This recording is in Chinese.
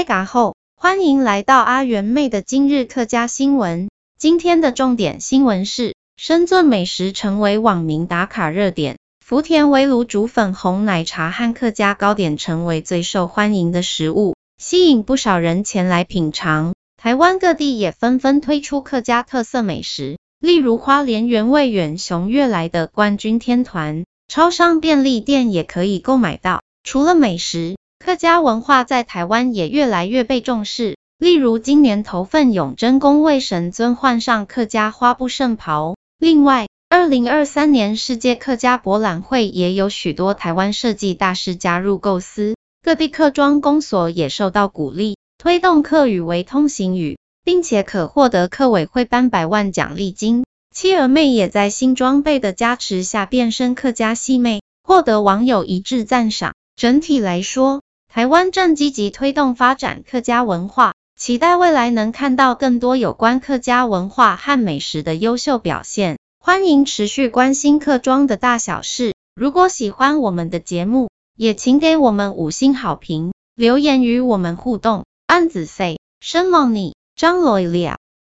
开嘎后，欢迎来到阿元妹的今日客家新闻。今天的重点新闻是，深圳美食成为网民打卡热点，福田围炉煮粉红奶茶和客家糕点成为最受欢迎的食物，吸引不少人前来品尝。台湾各地也纷纷推出客家特色美食，例如花莲原味远雄悦来的冠军天团，超商便利店也可以购买到。除了美食，客家文化在台湾也越来越被重视。例如今年头份永真宫为神尊换上客家花布圣袍。另外，二零二三年世界客家博览会也有许多台湾设计大师加入构思，各地客庄公所也受到鼓励。推动客语为通行语，并且可获得客委会颁百万奖励金。七儿妹也在新装备的加持下变身客家细妹，获得网友一致赞赏。整体来说，台湾正积极推动发展客家文化，期待未来能看到更多有关客家文化和美食的优秀表现。欢迎持续关心客庄的大小事。如果喜欢我们的节目，也请给我们五星好评，留言与我们互动。安子 say，生忙你，张罗了。